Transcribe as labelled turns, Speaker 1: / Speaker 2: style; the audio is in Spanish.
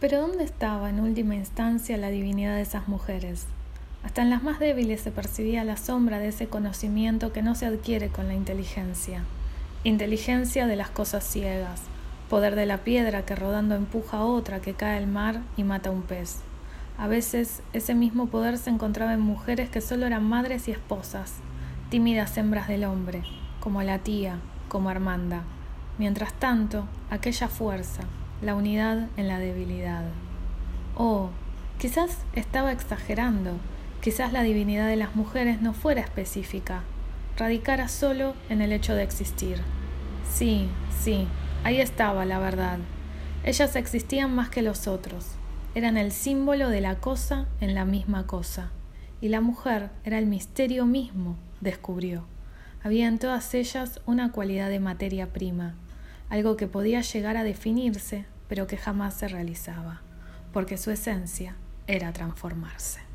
Speaker 1: Pero ¿dónde estaba en última instancia la divinidad de esas mujeres? Hasta en las más débiles se percibía la sombra de ese conocimiento que no se adquiere con la inteligencia. Inteligencia de las cosas ciegas, poder de la piedra que rodando empuja a otra que cae al mar y mata a un pez. A veces ese mismo poder se encontraba en mujeres que solo eran madres y esposas, tímidas hembras del hombre, como la tía, como Armanda. Mientras tanto, aquella fuerza, la unidad en la debilidad. Oh, quizás estaba exagerando, quizás la divinidad de las mujeres no fuera específica, radicara solo en el hecho de existir. Sí, sí, ahí estaba la verdad. Ellas existían más que los otros, eran el símbolo de la cosa en la misma cosa, y la mujer era el misterio mismo, descubrió. Había en todas ellas una cualidad de materia prima, algo que podía llegar a definirse, pero que jamás se realizaba, porque su esencia era transformarse.